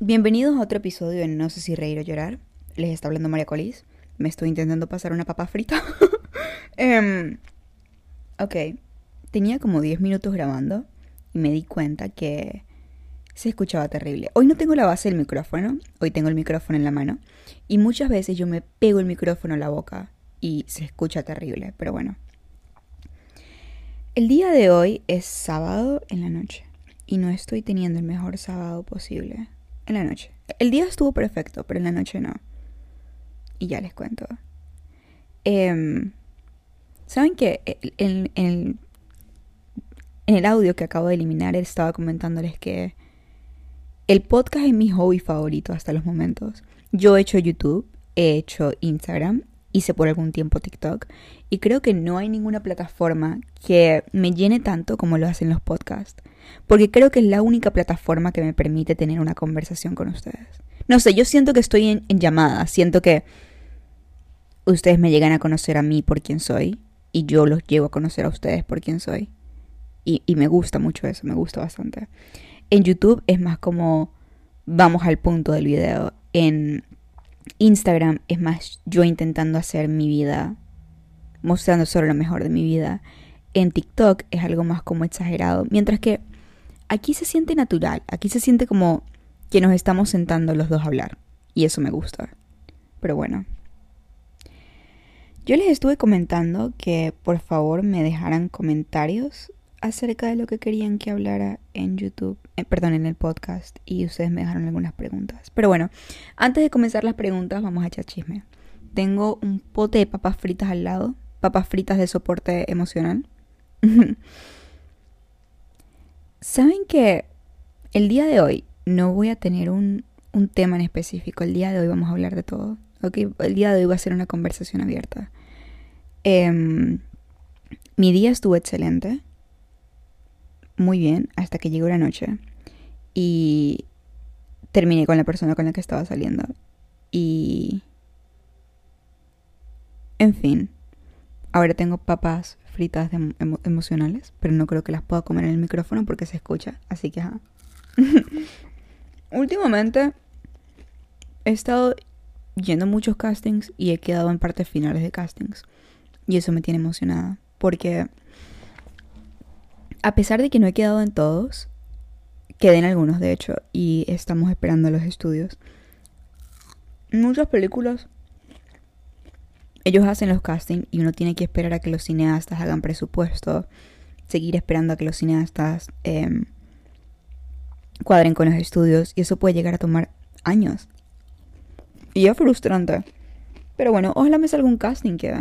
Bienvenidos a otro episodio de No sé si reír o llorar. Les está hablando María Colis. Me estoy intentando pasar una papa frita. Em, ok, tenía como 10 minutos grabando y me di cuenta que se escuchaba terrible. Hoy no tengo la base del micrófono, hoy tengo el micrófono en la mano y muchas veces yo me pego el micrófono a la boca y se escucha terrible, pero bueno. El día de hoy es sábado en la noche y no estoy teniendo el mejor sábado posible en la noche. El día estuvo perfecto, pero en la noche no. Y ya les cuento. Em, ¿Saben que en, en, el audio que acabo de eliminar estaba comentándoles que el podcast es mi hobby favorito hasta los momentos? Yo he hecho YouTube, he hecho Instagram, hice por algún tiempo TikTok y creo que no hay ninguna plataforma que me llene tanto como lo hacen los podcasts porque creo que es la única plataforma que me permite tener una conversación con ustedes. No sé, yo siento que estoy en, llamada, siento que ustedes me llegan a conocer a mí por quien soy y yo los llevo a conocer a ustedes por quien soy. Y, y me gusta mucho eso, me gusta bastante. En YouTube es más como vamos al punto del video. En Instagram es más yo intentando hacer mi vida, mostrando solo lo mejor de mi vida. En TikTok es algo más como exagerado. Mientras que aquí se siente natural, aquí se siente como que nos estamos sentando los dos a hablar. Y eso me gusta. Pero bueno. Yo les estuve comentando que por favor me dejaran comentarios acerca de lo que querían que hablara en YouTube, eh, perdón, en el podcast, y ustedes me dejaron algunas preguntas. Pero bueno, antes de comenzar las preguntas, vamos a echar chisme. Tengo un pote de papas fritas al lado, papas fritas de soporte emocional. Saben que el día de hoy no voy a tener un, tema en específico. El día de hoy vamos a hablar de todo. El día de hoy va a ser una conversación abierta. Em, mi día estuvo excelente. Muy bien, hasta que llegó la noche. Y terminé con la persona con la que estaba saliendo. Y... En fin. Ahora tengo papas fritas emocionales, pero no creo que las pueda comer en el micrófono porque se escucha, así que Últimamente he estado yendo muchos castings y he quedado en partes finales de castings. Y eso me tiene emocionada, porque a pesar de que no he quedado en todos, quedé en algunos de hecho y estamos esperando los estudios. Muchas películas ellos hacen los castings y uno tiene que esperar a que los cineastas hagan presupuesto, seguir esperando a que los cineastas em, cuadren con los estudios y eso puede llegar a tomar años. Y es frustrante. Pero bueno, ojalá me salga un casting que,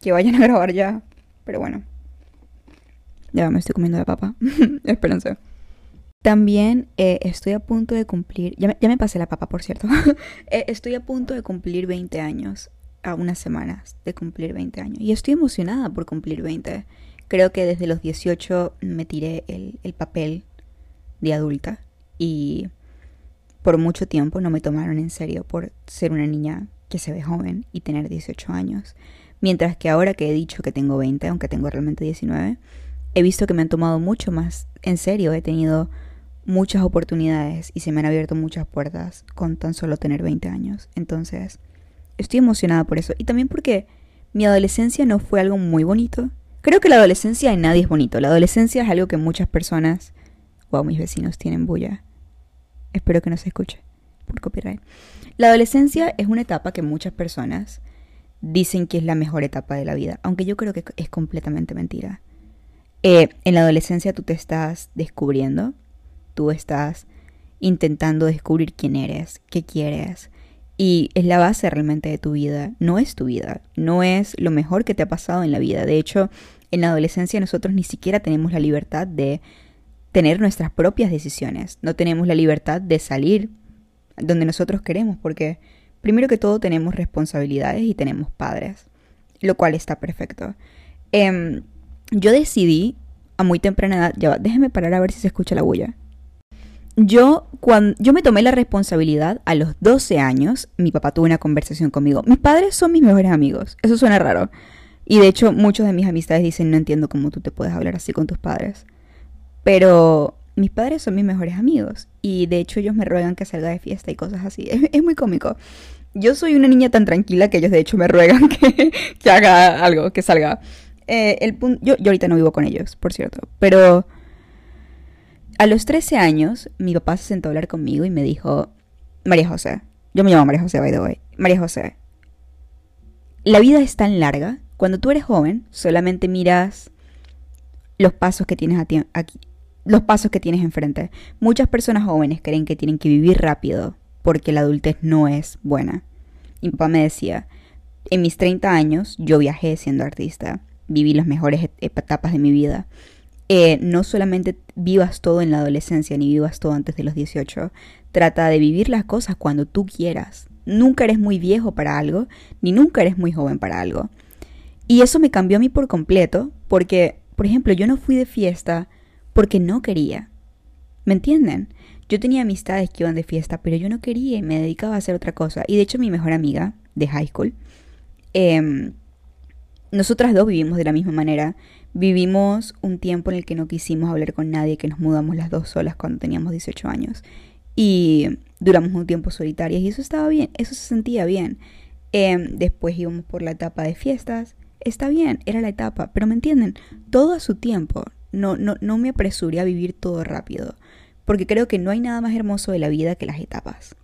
que vayan a grabar ya. Pero bueno. Ya me estoy comiendo de papa. Espérense. También eh, estoy a punto de cumplir, ya me, ya me pasé la papa por cierto, eh, estoy a punto de cumplir 20 años a unas semanas de cumplir 20 años. Y estoy emocionada por cumplir 20. Creo que desde los 18 me tiré el, el papel de adulta y por mucho tiempo no me tomaron en serio por ser una niña que se ve joven y tener 18 años. Mientras que ahora que he dicho que tengo 20, aunque tengo realmente 19, he visto que me han tomado mucho más en serio. He tenido muchas oportunidades y se me han abierto muchas puertas con tan solo tener 20 años. Entonces, estoy emocionada por eso. Y también porque mi adolescencia no fue algo muy bonito. Creo que la adolescencia en nadie es bonito. La adolescencia es algo que muchas personas, wow, mis vecinos tienen bulla. Espero que no se escuche por copyright. La adolescencia es una etapa que muchas personas dicen que es la mejor etapa de la vida, aunque yo creo que es completamente mentira. Eh, en la adolescencia tú te estás descubriendo, tú estás intentando descubrir quién eres, qué quieres, y es la base realmente de tu vida. No es tu vida, no es lo mejor que te ha pasado en la vida. De hecho, en la adolescencia nosotros ni siquiera tenemos la libertad de tener nuestras propias decisiones. No tenemos la libertad de salir donde nosotros queremos, porque primero que todo tenemos responsabilidades y tenemos padres, lo cual está perfecto. Em, yo decidí a muy temprana edad, ya déjeme parar a ver si se escucha la bulla yo, cuando, yo me tomé la responsabilidad a los 12 años, mi papá tuvo una conversación conmigo. Mis padres son mis mejores amigos, eso suena raro. Y de hecho muchos de mis amistades dicen, no entiendo cómo tú te puedes hablar así con tus padres. Pero mis padres son mis mejores amigos y de hecho ellos me ruegan que salga de fiesta y cosas así. Es, muy cómico. Yo soy una niña tan tranquila que ellos de hecho me ruegan que, haga algo, que salga. Eh, el yo, yo ahorita no vivo con ellos, por cierto, pero a los 13 años mi papá se sentó a hablar conmigo y me dijo, María José, yo me llamo María José, by the way, María José, la vida es tan larga, cuando tú eres joven solamente miras los pasos que tienes aquí, los pasos que tienes enfrente. Muchas personas jóvenes creen que tienen que vivir rápido porque la adultez no es buena. Mi papá me decía, en mis 30 años yo viajé siendo artista, viví las mejores etapas de mi vida. Eh, no solamente vivas todo en la adolescencia ni vivas todo antes de los 18, trata de vivir las cosas cuando tú quieras. Nunca eres muy viejo para algo, ni nunca eres muy joven para algo. Y eso me cambió a mí por completo, porque, por ejemplo, yo no fui de fiesta porque no quería. ¿Me entienden? Yo tenía amistades que iban de fiesta, pero yo no quería y me dedicaba a hacer otra cosa. Y de hecho mi mejor amiga de high school, eh, nosotras dos vivimos de la misma manera. Vivimos un tiempo en el que no quisimos hablar con nadie, que nos mudamos las dos solas cuando teníamos 18 años. Y duramos un tiempo solitarias y eso estaba bien, eso se sentía bien. Eh, después íbamos por la etapa de fiestas. Está bien, era la etapa, pero me entienden, todo a su tiempo no, no, no me apresuré a vivir todo rápido, porque creo que no hay nada más hermoso de la vida que las etapas.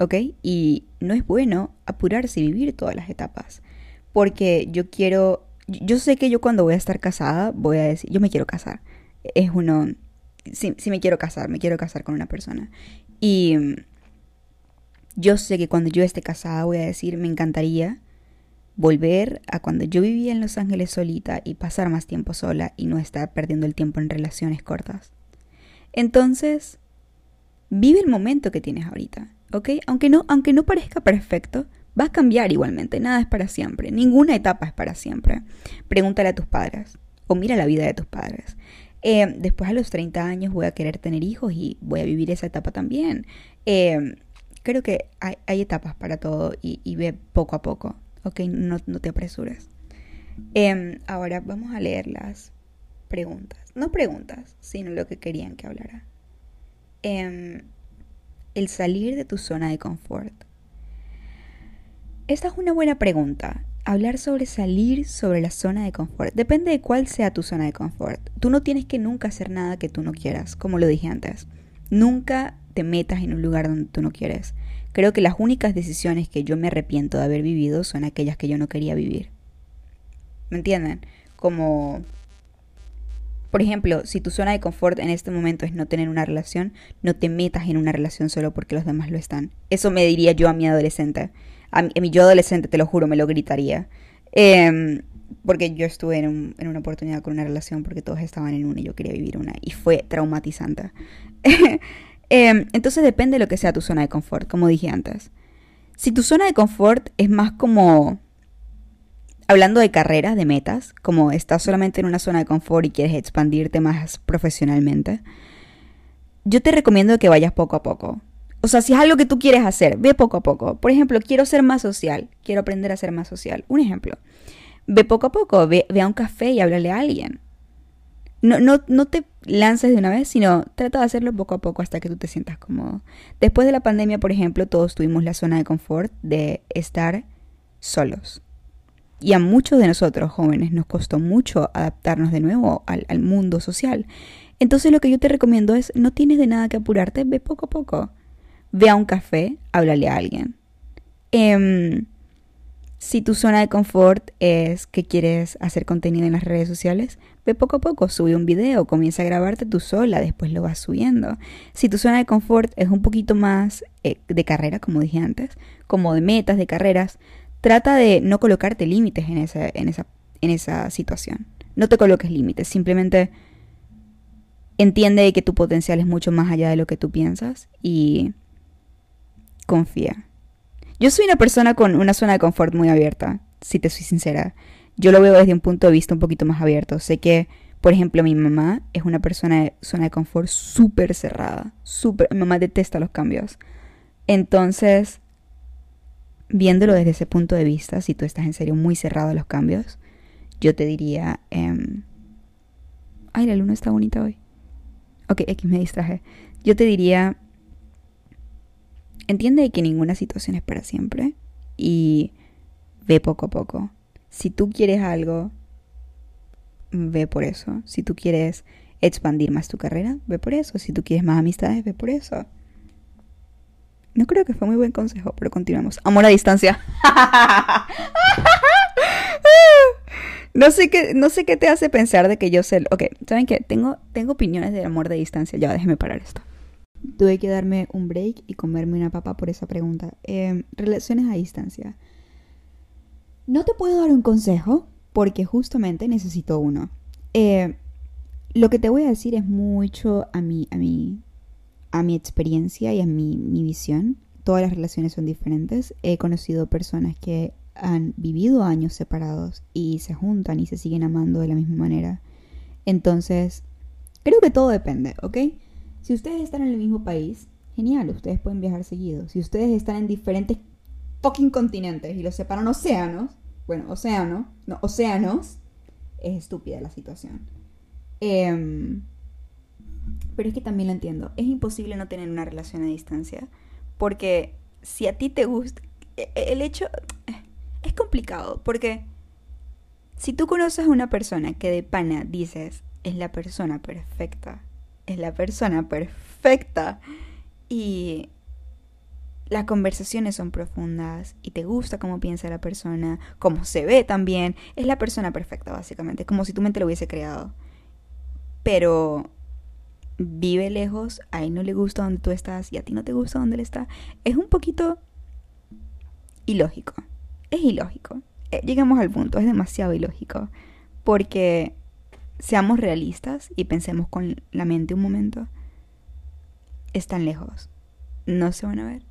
¿Ok? Y no es bueno apurarse y vivir todas las etapas, porque yo quiero, yo sé que yo cuando voy a estar casada voy a decir, yo me quiero casar. Es uno, sí, sí me quiero casar, me quiero casar con una persona. Y yo sé que cuando yo esté casada voy a decir, me encantaría volver a cuando yo vivía en Los Ángeles solita y pasar más tiempo sola y no estar perdiendo el tiempo en relaciones cortas. Entonces, vive el momento que tienes ahorita, ¿ok? Aunque no, aunque no parezca perfecto, va a cambiar igualmente, nada es para siempre, ninguna etapa es para siempre. Pregúntale a tus padres o mira la vida de tus padres. Eh, después a los 30 años voy a querer tener hijos y voy a vivir esa etapa también. Eh, creo que hay, etapas para todo y, ve poco a poco. Ok, no, te apresures. Em, ahora vamos a leer las preguntas. No preguntas, sino lo que querían que hablara. Em, el salir de tu zona de confort. Esta es una buena pregunta. Hablar sobre salir sobre la zona de confort. Depende de cuál sea tu zona de confort. Tú no tienes que nunca hacer nada que tú no quieras, como lo dije antes. Nunca te metas en un lugar donde tú no quieres. Creo que las únicas decisiones que yo me arrepiento de haber vivido son aquellas que yo no quería vivir. ¿Me entienden? Como, por ejemplo, si tu zona de confort en este momento es no tener una relación, no te metas en una relación solo porque los demás lo están. Eso me diría yo a mi adolescente. A mi, yo adolescente, te lo juro, me lo gritaría. Em, porque yo estuve en, una oportunidad con una relación porque todos estaban en una y yo quería vivir una. Y fue traumatizante. Em, entonces depende de lo que sea tu zona de confort, como dije antes. Si tu zona de confort es más como, hablando de carreras, de metas, como estás solamente en una zona de confort y quieres expandirte más profesionalmente, yo te recomiendo que vayas poco a poco. O sea, si es algo que tú quieres hacer, ve poco a poco. Por ejemplo, quiero ser más social, quiero aprender a ser más social. Un ejemplo. Ve poco a poco, ve, a un café y háblale a alguien. No, no, no te lances de una vez, sino trata de hacerlo poco a poco hasta que tú te sientas cómodo. Después de la pandemia, por ejemplo, todos tuvimos la zona de confort de estar solos. Y a muchos de nosotros jóvenes nos costó mucho adaptarnos de nuevo al mundo social. Entonces lo que yo te recomiendo es, no tienes de nada que apurarte, ve poco a poco. Ve a un café, háblale a alguien. Eh, si tu zona de confort es que quieres hacer contenido en las redes sociales, ve poco a poco, sube un video, comienza a grabarte tú sola, después lo vas subiendo. Si tu zona de confort es un poquito más eh, de carrera, como dije antes, como de metas, de carreras, trata de no colocarte límites en esa, en esa, en esa situación. No te coloques límites, simplemente entiende que tu potencial es mucho más allá de lo que tú piensas y confía. Yo soy una persona con una zona de confort muy abierta, si te soy sincera. Yo lo veo desde un punto de vista un poquito más abierto. Sé que, por ejemplo, mi mamá es una persona de zona de confort súper cerrada. Súper, mi mamá detesta los cambios. Entonces, viéndolo desde ese punto de vista, si tú estás en serio muy cerrado a los cambios, yo te diría, eh, ay, la luna está bonita hoy. Ok, X me distraje. Yo te diría, entiende que ninguna situación es para siempre y ve poco a poco. Si tú quieres algo, ve por eso. Si tú quieres expandir más tu carrera, ve por eso. Si tú quieres más amistades, ve por eso. No creo que fue muy buen consejo, pero continuamos. Amor a distancia. no sé qué, no sé qué te hace pensar de que yo sé. Ok, ¿saben qué? Tengo, tengo opiniones del amor de distancia. Ya, déjeme parar esto. Tuve que darme un break y comerme una papa por esa pregunta. Em, relaciones a distancia. No te puedo dar un consejo porque justamente necesito uno. Eh, lo que te voy a decir es mucho a mi, a mi, a mi experiencia y a mi, mi visión. Todas las relaciones son diferentes. He conocido personas que han vivido años separados y se juntan y se siguen amando de la misma manera. Entonces, creo que todo depende, ¿ok? Si ustedes están en el mismo país, genial, ustedes pueden viajar seguido. Si ustedes están en diferentes fucking continentes y los separan océanos, bueno, océano, no, océanos, es estúpida la situación. Em, pero es que también lo entiendo. Es imposible no tener una relación a distancia. Porque si a ti te gusta. E, e, el hecho. Es complicado. Porque si tú conoces a una persona que de pana dices es la persona perfecta. Es la persona perfecta. Y las conversaciones son profundas y te gusta cómo piensa la persona, cómo se ve también, es la persona perfecta básicamente, como si tu mente lo hubiese creado. Pero vive lejos, a él no le gusta donde tú estás y a ti no te gusta donde él está, es un poquito ilógico. Es ilógico. Eh, llegamos al punto, es demasiado ilógico. Porque seamos realistas y pensemos con la mente un momento. Están lejos. No se van a ver.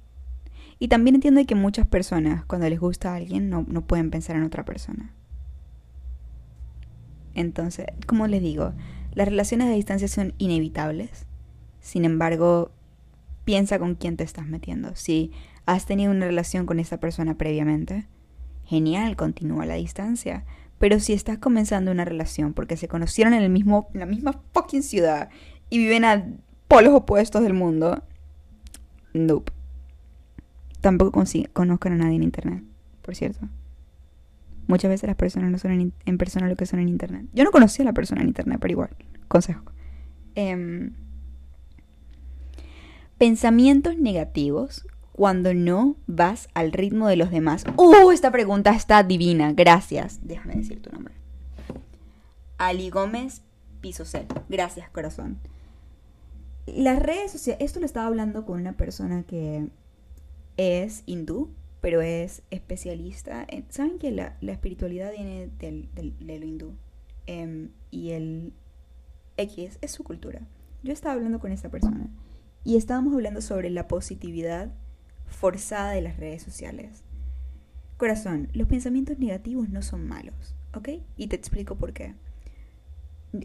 Y también entiendo que muchas personas, cuando les gusta a alguien, no, no pueden pensar en otra persona. Entonces, como les digo, las relaciones a distancia son inevitables. Sin embargo, piensa con quién te estás metiendo. Si has tenido una relación con esa persona previamente, genial, continúa la distancia. Pero si estás comenzando una relación porque se conocieron en el mismo, la misma fucking ciudad y viven a polos opuestos del mundo, nope tampoco conozcan a nadie en internet, por cierto. Muchas veces las personas no son en, persona lo que son en internet. Yo no conocía a la persona en internet, pero igual, consejo. Em, pensamientos negativos cuando no vas al ritmo de los demás. ¡Uh! Esta pregunta está divina. Gracias. Déjame decir tu nombre. Ali Gómez Pisocel. Gracias, corazón. Las redes sociales. Esto lo estaba hablando con una persona que es hindú, pero es especialista. En, Saben que la, espiritualidad viene del, de lo hindú em, y el X es su cultura. Yo estaba hablando con esta persona y estábamos hablando sobre la positividad forzada de las redes sociales. Corazón, los pensamientos negativos no son malos, ¿ok? Y te explico por qué.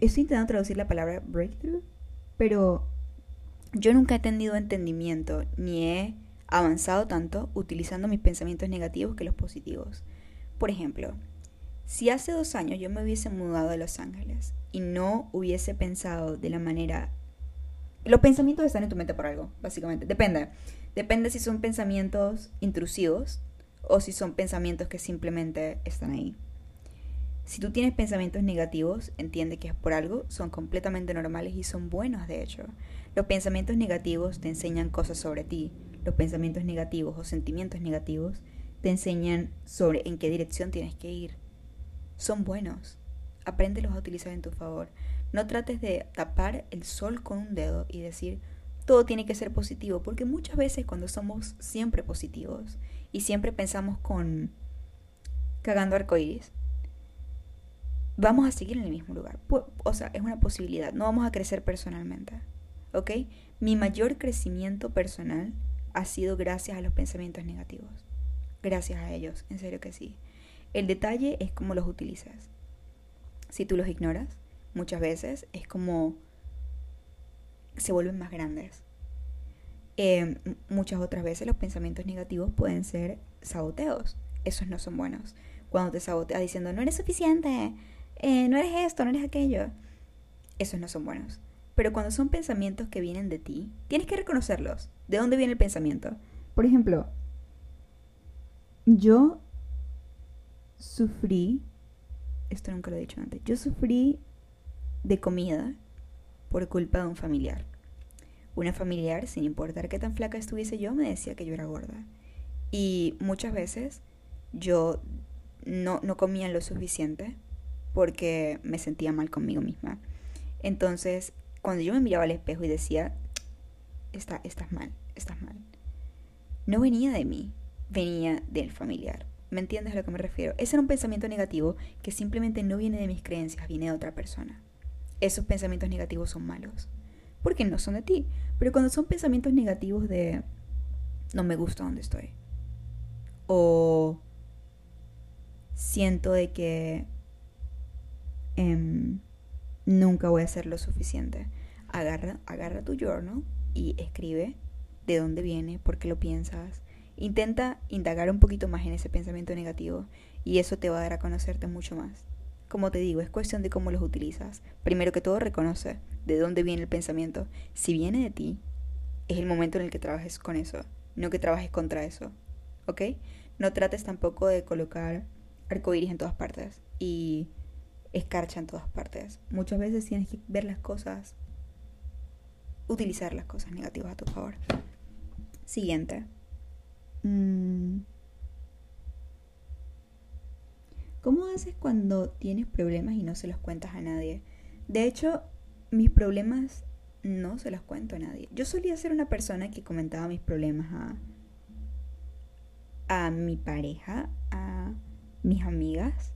Estoy intentando traducir la palabra breakthrough, pero yo nunca he tenido entendimiento ni he avanzado tanto utilizando mis pensamientos negativos que los positivos. Por ejemplo, si hace dos años yo me hubiese mudado a Los Ángeles y no hubiese pensado de la manera... Los pensamientos están en tu mente por algo, básicamente. Depende. Depende si son pensamientos intrusivos o si son pensamientos que simplemente están ahí. Si tú tienes pensamientos negativos, entiende que es por algo, son completamente normales y son buenos, de hecho. Los pensamientos negativos te enseñan cosas sobre ti, los pensamientos negativos o sentimientos negativos te enseñan sobre en qué dirección tienes que ir. Son buenos. Apréndelos a utilizar en tu favor. No trates de tapar el sol con un dedo y decir todo tiene que ser positivo, porque muchas veces cuando somos siempre positivos y siempre pensamos con cagando arcoíris, vamos a seguir en el mismo lugar. O sea, es una posibilidad. No vamos a crecer personalmente. ¿Ok? Mi mayor crecimiento personal ha sido gracias a los pensamientos negativos. Gracias a ellos, en serio que sí. El detalle es cómo los utilizas. Si tú los ignoras, muchas veces es como se vuelven más grandes. Em, muchas otras veces los pensamientos negativos pueden ser saboteos. Esos no son buenos. Cuando te saboteas diciendo no eres suficiente, eh, no eres esto, no eres aquello. Esos no son buenos. Pero cuando son pensamientos que vienen de ti, tienes que reconocerlos. ¿De dónde viene el pensamiento? Por ejemplo, yo sufrí, esto nunca lo he dicho antes, yo sufrí de comida por culpa de un familiar. Una familiar, sin importar qué tan flaca estuviese yo, me decía que yo era gorda. Y muchas veces yo no, no comía lo suficiente porque me sentía mal conmigo misma. Entonces, cuando yo me miraba al espejo y decía, Está, estás mal, estás mal, no venía de mí, venía del familiar. ¿Me entiendes a lo que me refiero? Ese era un pensamiento negativo que simplemente no viene de mis creencias, viene de otra persona. Esos pensamientos negativos son malos, porque no son de ti. Pero cuando son pensamientos negativos de no me gusta donde estoy, o siento de que em, nunca voy a hacer lo suficiente, agarra, agarra tu journal y escribe de dónde viene, por qué lo piensas, Intenta indagar un poquito más en ese pensamiento negativo y eso te va a dar a conocerte mucho más. Como te digo, es cuestión de cómo los utilizas. Primero que todo, reconoce de dónde viene el pensamiento. Si viene de ti, es el momento en el que trabajes con eso, no que trabajes contra eso. ¿Ok? No trates tampoco de colocar arcoíris en todas partes y escarcha en todas partes. Muchas veces tienes que ver las cosas, utilizar las cosas negativas a tu favor. Siguiente. Mm. ¿Cómo haces cuando tienes problemas y no se los cuentas a nadie? De hecho, mis problemas no se los cuento a nadie. Yo solía ser una persona que comentaba mis problemas a, a mi pareja, a mis amigas,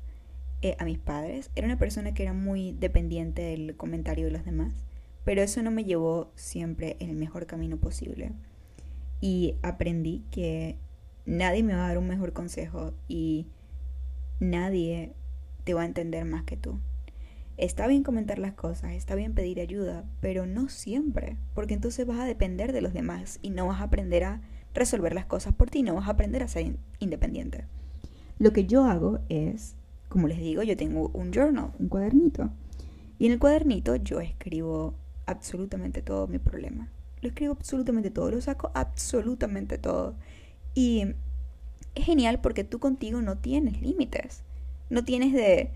eh, a mis padres. Era una persona que era muy dependiente del comentario de los demás, pero eso no me llevó siempre el mejor camino posible y aprendí que nadie me va a dar un mejor consejo y nadie te va a entender más que tú. Está bien comentar las cosas, está bien pedir ayuda, pero no siempre, porque entonces vas a depender de los demás y no vas a aprender a resolver las cosas por ti, no vas a aprender a ser independiente. Lo que yo hago es, como les digo, yo tengo un journal, un cuadernito, y en el cuadernito yo escribo absolutamente todo mi problema lo escribo absolutamente todo, lo saco absolutamente todo. Y es genial porque tú contigo no tienes límites. No tienes de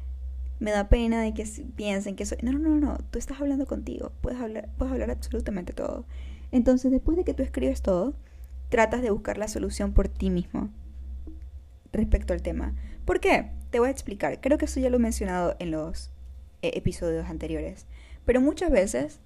me da pena de que piensen que soy. No, no, no, no. Tú estás hablando contigo. Puedes hablar, puedes hablar absolutamente todo. Entonces, después de que tú escribes todo, tratas de buscar la solución por ti mismo respecto al tema. ¿Por qué? Te voy a explicar. Creo que eso ya lo he mencionado en los eh, episodios anteriores. Pero muchas veces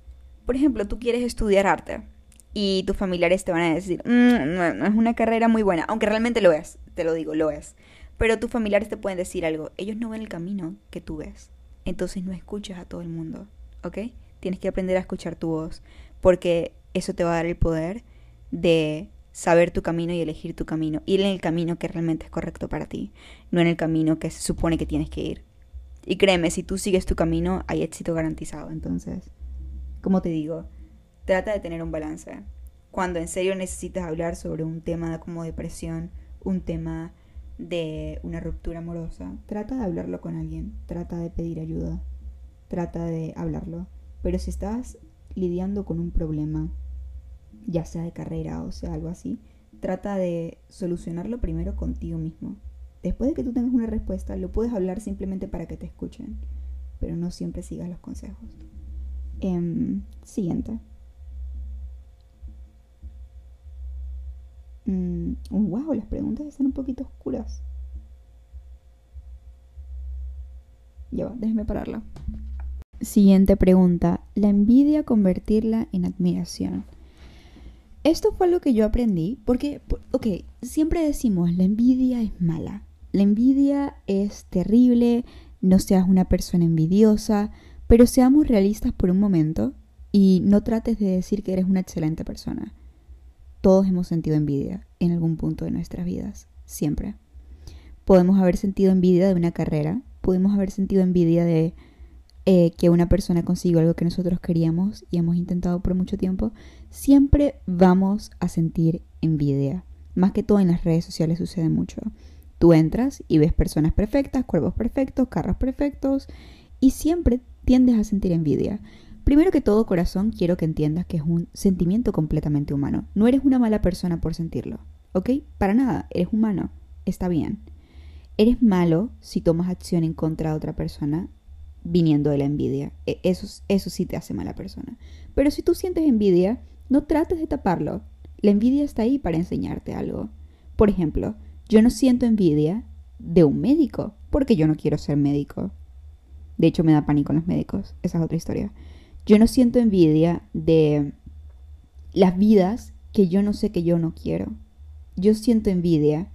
por ejemplo, tú quieres estudiar arte y tus familiares te van a decir, mm, no, es una carrera muy buena, aunque realmente lo es, te lo digo, lo es. Pero tus familiares te pueden decir algo, ellos no ven el camino que tú ves, entonces no escuchas a todo el mundo, ¿ok? Tienes que aprender a escuchar tu voz, porque eso te va a dar el poder de saber tu camino y elegir tu camino, ir en el camino que realmente es correcto para ti, no en el camino que se supone que tienes que ir. Y créeme, si tú sigues tu camino, hay éxito garantizado, entonces como te digo, trata de tener un balance. Cuando en serio necesitas hablar sobre un tema como depresión, un tema de una ruptura amorosa, trata de hablarlo con alguien, trata de pedir ayuda, trata de hablarlo. Pero si estás lidiando con un problema, ya sea de carrera o sea algo así, trata de solucionarlo primero contigo mismo. Después de que tú tengas una respuesta, lo puedes hablar simplemente para que te escuchen, pero no siempre sigas los consejos. Em, siguiente. Mm, wow, las preguntas están un poquito oscuras. Ya va, déjeme pararla. Siguiente pregunta. La envidia convertirla en admiración. Esto fue lo que yo aprendí porque, ok, siempre decimos, la envidia es mala. La envidia es terrible, no seas una persona envidiosa, pero seamos realistas por un momento y no trates de decir que eres una excelente persona. Todos hemos sentido envidia en algún punto de nuestras vidas, siempre. Podemos haber sentido envidia de una carrera, podemos haber sentido envidia de eh, que una persona consiguió algo que nosotros queríamos y hemos intentado por mucho tiempo. Siempre vamos a sentir envidia. Más que todo en las redes sociales sucede mucho. Tú entras y ves personas perfectas, cuerpos perfectos, carros perfectos y siempre tiendes a sentir envidia. Primero que todo, corazón, quiero que entiendas que es un sentimiento completamente humano. No eres una mala persona por sentirlo, ¿ok? Para nada, eres humano, está bien. Eres malo si tomas acción en contra de otra persona viniendo de la envidia. E, eso, eso sí te hace mala persona. Pero si tú sientes envidia, no trates de taparlo. La envidia está ahí para enseñarte algo. Por ejemplo, yo no siento envidia de un médico, porque yo no quiero ser médico. De hecho, me da pánico los médicos. Esa es otra historia. Yo no siento envidia de las vidas que yo no sé que yo no quiero. Yo siento envidia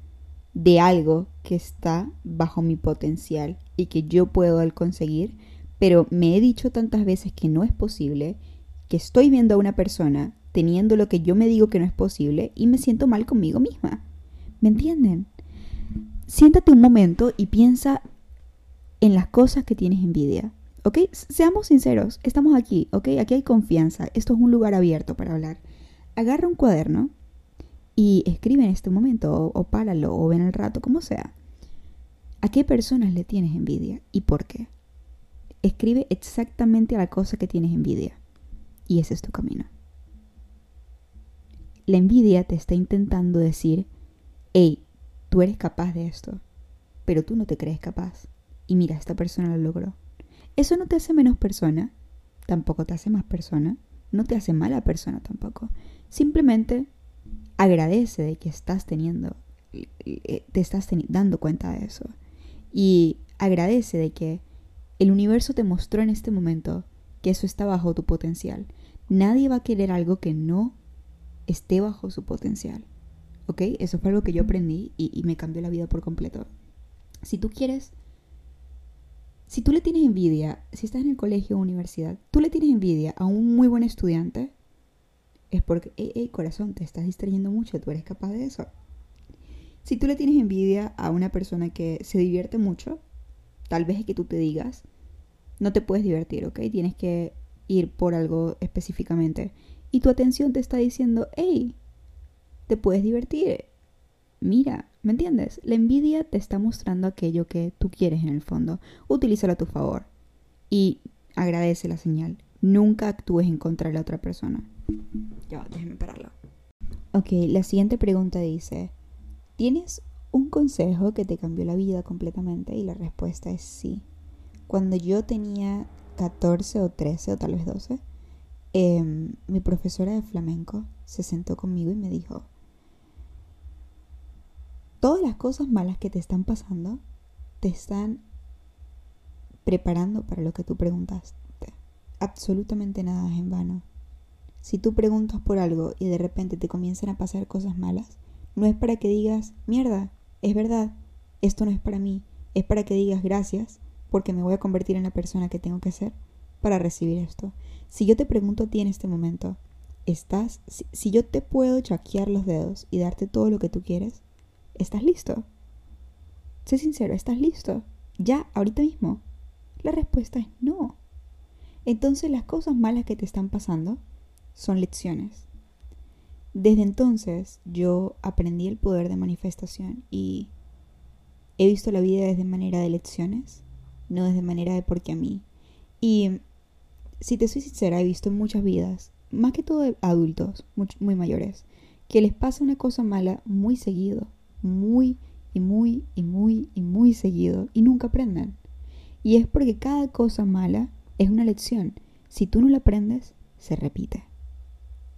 de algo que está bajo mi potencial y que yo puedo conseguir, pero me he dicho tantas veces que no es posible, que estoy viendo a una persona teniendo lo que yo me digo que no es posible y me siento mal conmigo misma. ¿Me entienden? Siéntate un momento y piensa en las cosas que tienes envidia. ¿Ok? Seamos sinceros, estamos aquí, ¿ok? Aquí hay confianza, esto es un lugar abierto para hablar. Agarra un cuaderno y escribe en este momento, o, o páralo, o ven el rato, como sea. ¿A qué personas le tienes envidia y por qué? Escribe exactamente a la cosa que tienes envidia. Y ese es tu camino. La envidia te está intentando decir, hey, tú eres capaz de esto, pero tú no te crees capaz. Y mira, esta persona lo logró. Eso no te hace menos persona, tampoco te hace más persona, no te hace mala persona tampoco. Simplemente agradece de que estás teniendo, eh, te estás dando cuenta de eso. Y agradece de que el universo te mostró en este momento que eso está bajo tu potencial. Nadie va a querer algo que no esté bajo su potencial. ¿Ok? Eso fue algo que yo aprendí y, me cambió la vida por completo. Si tú quieres, si tú le tienes envidia, si estás en el colegio o universidad, tú le tienes envidia a un muy buen estudiante, es porque, hey, corazón, te estás distrayendo mucho, tú eres capaz de eso. Si tú le tienes envidia a una persona que se divierte mucho, tal vez es que tú te digas, no te puedes divertir, ¿ok? Tienes que ir por algo específicamente y tu atención te está diciendo, hey, te puedes divertir. Mira, ¿me entiendes? La envidia te está mostrando aquello que tú quieres en el fondo. Utilízalo a tu favor y agradece la señal. Nunca actúes en contra de la otra persona. Ya, déjeme pararlo. Ok, la siguiente pregunta dice, ¿tienes un consejo que te cambió la vida completamente? Y la respuesta es sí. Cuando yo tenía 14 o 13 o tal vez 12, Em, mi profesora de flamenco se sentó conmigo y me dijo, todas las cosas malas que te están pasando te están preparando para lo que tú preguntaste. Absolutamente nada es en vano. Si tú preguntas por algo y de repente te comienzan a pasar cosas malas, no es para que digas, mierda, es verdad, esto no es para mí, es para que digas gracias porque me voy a convertir en la persona que tengo que ser para recibir esto. Si yo te pregunto a ti en este momento, ¿estás, si, yo te puedo chaquear los dedos y darte todo lo que tú quieres, ¿estás listo? Sé sincero, ¿estás listo? Ya, ahorita mismo. La respuesta es no. Entonces las cosas malas que te están pasando son lecciones. Desde entonces yo aprendí el poder de manifestación y he visto la vida desde manera de lecciones, no desde manera de porque a mí. Y si te soy sincera, he visto muchas vidas, más que todo adultos, muy, mayores, que les pasa una cosa mala muy seguido, muy y muy y muy y muy seguido y nunca aprenden. Y es porque cada cosa mala es una lección. Si tú no la aprendes, se repite.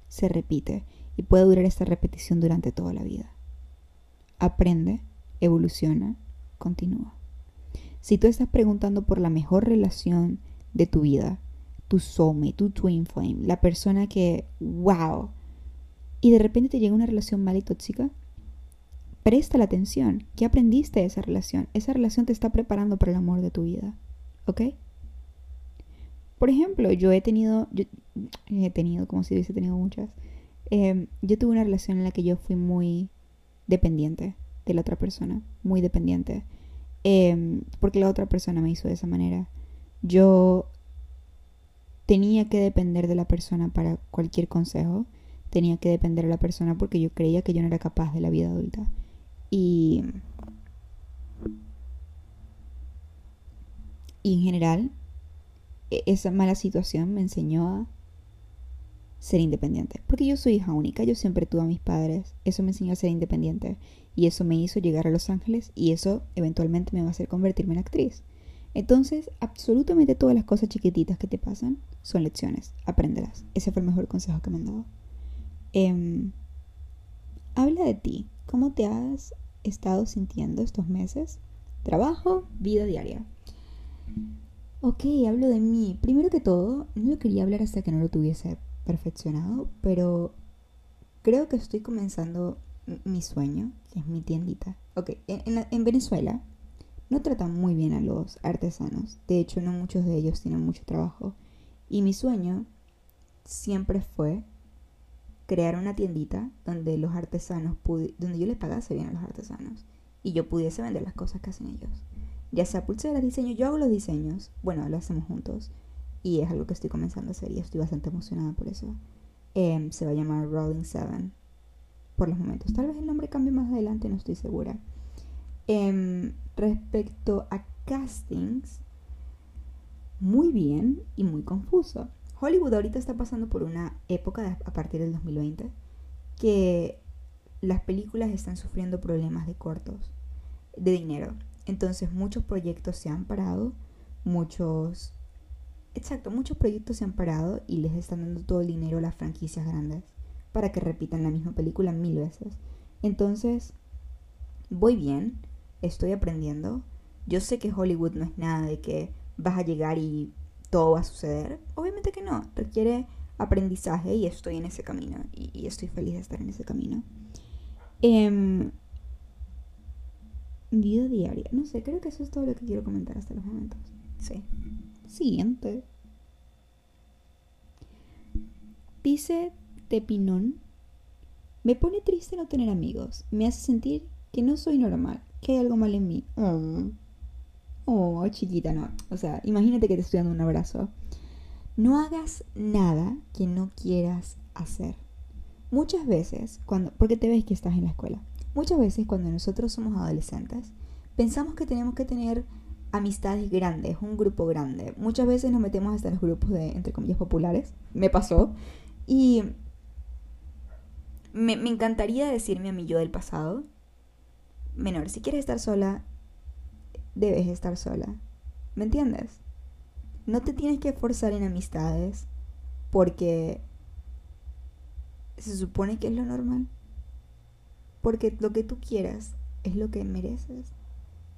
Se repite y puede durar esta repetición durante toda la vida. Aprende, evoluciona, continúa. Si tú estás preguntando por la mejor relación de tu vida, tu soulmate, tu twin flame, la persona que, wow, y de repente te llega una relación mal y tóxica, presta la atención. ¿Qué aprendiste de esa relación? Esa relación te está preparando para el amor de tu vida. ¿Ok? Por ejemplo, yo he tenido, yo he tenido, como si hubiese tenido muchas, em, yo tuve una relación en la que yo fui muy dependiente de la otra persona, muy dependiente, em, porque la otra persona me hizo de esa manera. Yo tenía que depender de la persona para cualquier consejo, tenía que depender de la persona porque yo creía que yo no era capaz de la vida adulta. Y, y en general, e-, esa mala situación me enseñó a ser independiente. Porque yo soy hija única, yo siempre tuve a mis padres. Eso me enseñó a ser independiente. Y eso me hizo llegar a Los Ángeles y eso eventualmente me va a hacer convertirme en actriz. Entonces, absolutamente todas las cosas chiquititas que te pasan son lecciones. Apréndelas. Ese fue el mejor consejo que me han dado. Em, habla de ti. ¿Cómo te has estado sintiendo estos meses? Trabajo, vida diaria. Ok, hablo de mí. Primero que todo, no lo quería hablar hasta que no lo tuviese perfeccionado, pero creo que estoy comenzando mi sueño, que es mi tiendita. Ok, en, Venezuela no tratan muy bien a los artesanos. De hecho, no muchos de ellos tienen mucho trabajo. Y mi sueño siempre fue crear una tiendita donde los artesanos, donde yo les pagase bien a los artesanos y yo pudiese vender las cosas que hacen ellos. Ya sea pulseras, diseño, yo hago los diseños. Bueno, lo hacemos juntos. Y es algo que estoy comenzando a hacer y estoy bastante emocionada por eso. Em, se va a llamar Rolling Seven por los momentos. Tal vez el nombre cambie más adelante, no estoy segura. Em, respecto a castings, muy bien y muy confuso. Hollywood ahorita está pasando por una época a partir del 2020 que las películas están sufriendo problemas de cortos, de dinero. Entonces muchos proyectos se han parado, muchos Exacto, muchos proyectos se han parado y les están dando todo el dinero a las franquicias grandes para que repitan la misma película mil veces. Entonces, voy bien, estoy aprendiendo. Yo sé que Hollywood no es nada de que vas a llegar y todo va a suceder. Obviamente que no, requiere aprendizaje y estoy en ese camino y, estoy feliz de estar en ese camino. Em, vida diaria, no sé, creo que eso es todo lo que quiero comentar hasta los momentos. Sí. Siguiente. Dice Tepinón. Me pone triste no tener amigos. Me hace sentir que no soy normal, que hay algo mal en mí. Oh, oh chiquita, no. O sea, imagínate que te estoy dando un abrazo. No hagas nada que no quieras hacer. Muchas veces, cuando, porque te ves que estás en la escuela, muchas veces cuando nosotros somos adolescentes, pensamos que tenemos que tener amistades grandes, un grupo grande. Muchas veces nos metemos hasta los grupos de, entre comillas, populares. Me pasó. Y me, me encantaría decirme a mi yo del pasado, menor, si quieres estar sola, debes estar sola. ¿Me entiendes? No te tienes que esforzar en amistades porque se supone que es lo normal. Porque lo que tú quieras es lo que mereces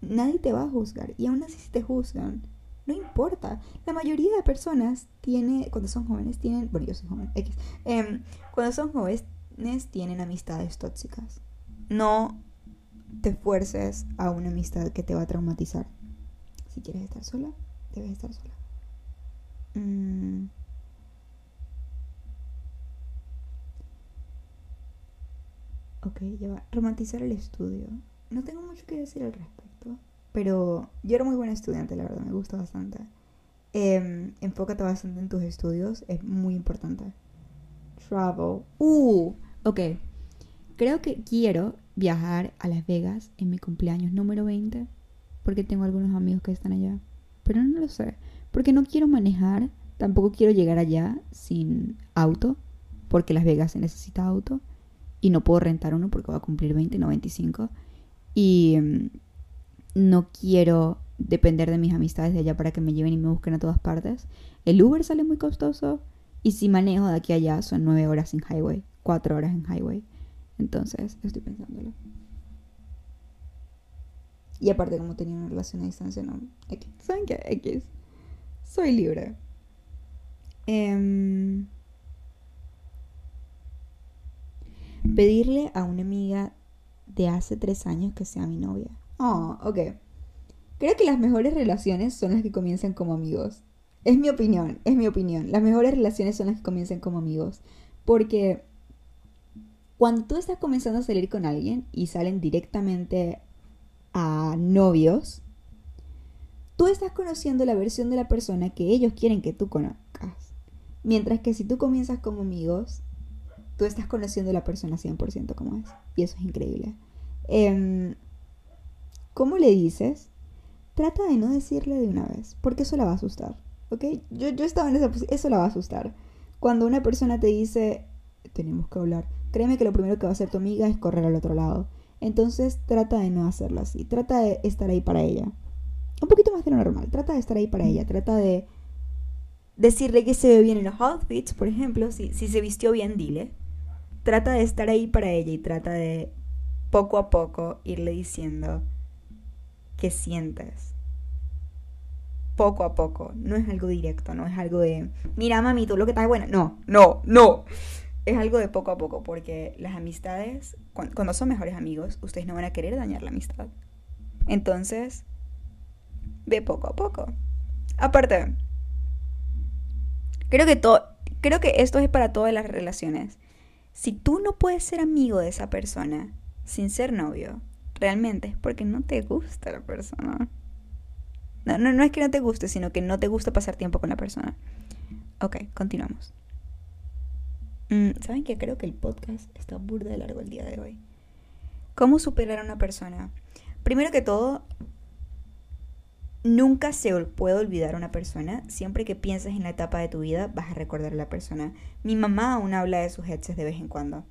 nadie te va a juzgar. Y aún así si te juzgan, no importa. La mayoría de personas tiene, cuando son jóvenes, tienen, bueno, yo soy joven, em, cuando son jóvenes tienen amistades tóxicas. No te fuerces a una amistad que te va a traumatizar. Si quieres estar sola, debes estar sola. Mm. Ok, ya va. Romantizar el estudio. No tengo mucho que decir al respecto. Pero yo era muy buena estudiante, la verdad, me gusta bastante. Eh, enfócate bastante en tus estudios, es muy importante. Travel. Uh, ok. Creo que quiero viajar a Las Vegas en mi cumpleaños número 20, porque tengo algunos amigos que están allá. Pero no lo sé, porque no quiero manejar, tampoco quiero llegar allá sin auto, porque Las Vegas se necesita auto, y no puedo rentar uno porque va a cumplir 20, no 25. Y em, no quiero depender de mis amistades de allá para que me lleven y me busquen a todas partes. El Uber sale muy costoso y si manejo de aquí allá son nueve horas en highway, cuatro horas en highway. Entonces, estoy pensándolo. Y aparte, como tenía una relación a distancia, no. X. ¿Saben qué? X. Soy libre. Em, pedirle a una amiga de hace tres años que sea mi novia. Oh, ok. Creo que las mejores relaciones son las que comienzan como amigos. Es mi opinión, es mi opinión. Las mejores relaciones son las que comienzan como amigos. Porque cuando tú estás comenzando a salir con alguien y salen directamente a novios, tú estás conociendo la versión de la persona que ellos quieren que tú conozcas. Mientras que si tú comienzas como amigos, tú estás conociendo a la persona 100% como es. Y eso es increíble. Eh, ¿Cómo le dices? Trata de no decirle de una vez, porque eso la va a asustar. ¿ok? Yo, yo estaba en esa posición, eso la va a asustar. Cuando una persona te dice, tenemos que hablar, créeme que lo primero que va a hacer tu amiga es correr al otro lado. Entonces trata de no hacerlo así, trata de estar ahí para ella. Un poquito más de lo normal, trata de estar ahí para ella, trata de decirle que se ve bien en los outfits, por ejemplo, si, se vistió bien, dile. Trata de estar ahí para ella y trata de poco a poco irle diciendo que sientes. Poco a poco, no es algo directo, no es algo de, mira mami, tú lo que estás buena. No, no, no. Es algo de poco a poco, porque las amistades, cuando son mejores amigos, ustedes no van a querer dañar la amistad. Entonces, ve poco a poco. Aparte, creo que creo que esto es para todas las relaciones. Si tú no puedes ser amigo de esa persona sin ser novio, realmente es porque no te gusta la persona. No, no, no es que no te guste, sino que no te gusta pasar tiempo con la persona. Ok, continuamos. Mm, ¿Saben qué? Creo que el podcast está burda de largo el día de hoy. ¿Cómo superar a una persona? Primero que todo, nunca se puede olvidar a una persona. Siempre que pienses en la etapa de tu vida, vas a recordar a la persona. Mi mamá aún habla de sus exes de vez en cuando.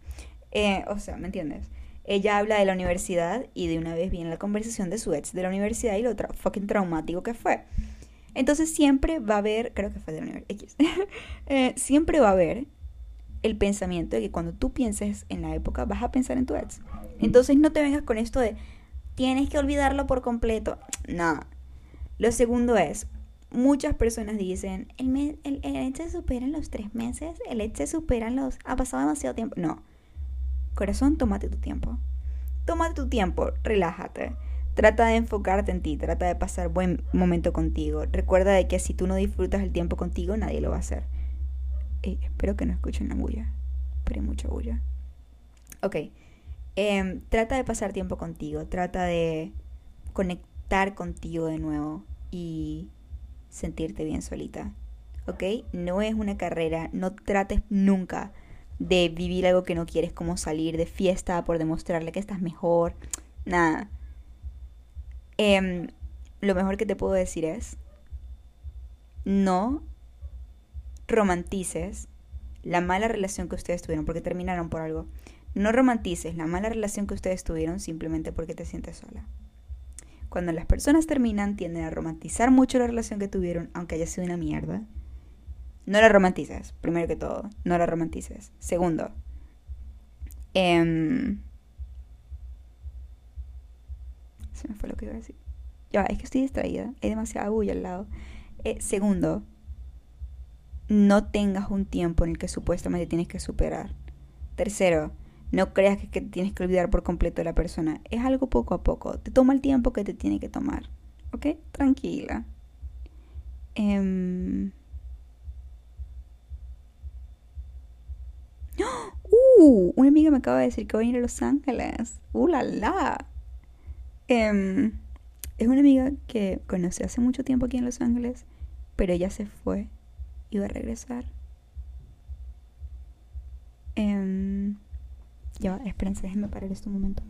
Eh, o sea, ¿me entiendes? Ella habla de la universidad y de una vez viene la conversación de su ex de la universidad y lo fucking traumático que fue. Entonces siempre va a haber, creo que fue de la universidad, eh, siempre va a haber el pensamiento de que cuando tú pienses en la época vas a pensar en tu ex. Entonces no te vengas con esto de tienes que olvidarlo por completo. No. Lo segundo es, muchas personas dicen, el, el, ex se supera en los tres meses, el ex se supera en los... Ha pasado demasiado tiempo. No. Corazón, tómate tu tiempo. Tómate tu tiempo, relájate. Trata de enfocarte en ti, trata de pasar buen momento contigo. Recuerda de que si tú no disfrutas el tiempo contigo, nadie lo va a hacer. Espero que no escuchen la bulla, pero hay mucha bulla. Ok, em, trata de pasar tiempo contigo, trata de conectar contigo de nuevo y sentirte bien solita. ¿Ok? No es una carrera, no trates nunca de vivir algo que no quieres, como salir de fiesta por demostrarle que estás mejor. Nada. Em, lo mejor que te puedo decir es, no romantices la mala relación que ustedes tuvieron porque terminaron por algo. No romantices la mala relación que ustedes tuvieron simplemente porque te sientes sola. Cuando las personas terminan tienden a romantizar mucho la relación que tuvieron, aunque haya sido una mierda. No la romantices, primero que todo. No la romantices. Segundo, em, se me fue lo que iba a decir. Ya, es que estoy distraída. Hay demasiada bulla al lado. Eh, segundo, no tengas un tiempo en el que supuestamente tienes que superar. Tercero, no creas que, que tienes que olvidar por completo a la persona. Es algo poco a poco. Te toma el tiempo que te tiene que tomar. ¿Ok? Tranquila. Eh, Uh, una amiga me acaba de decir que va a ir a Los Ángeles. Uh, la la. Em, es una amiga que conocí hace mucho tiempo aquí en Los Ángeles, pero ella se fue va a regresar. Eh, ya, espérense, déjenme parar esto un momento.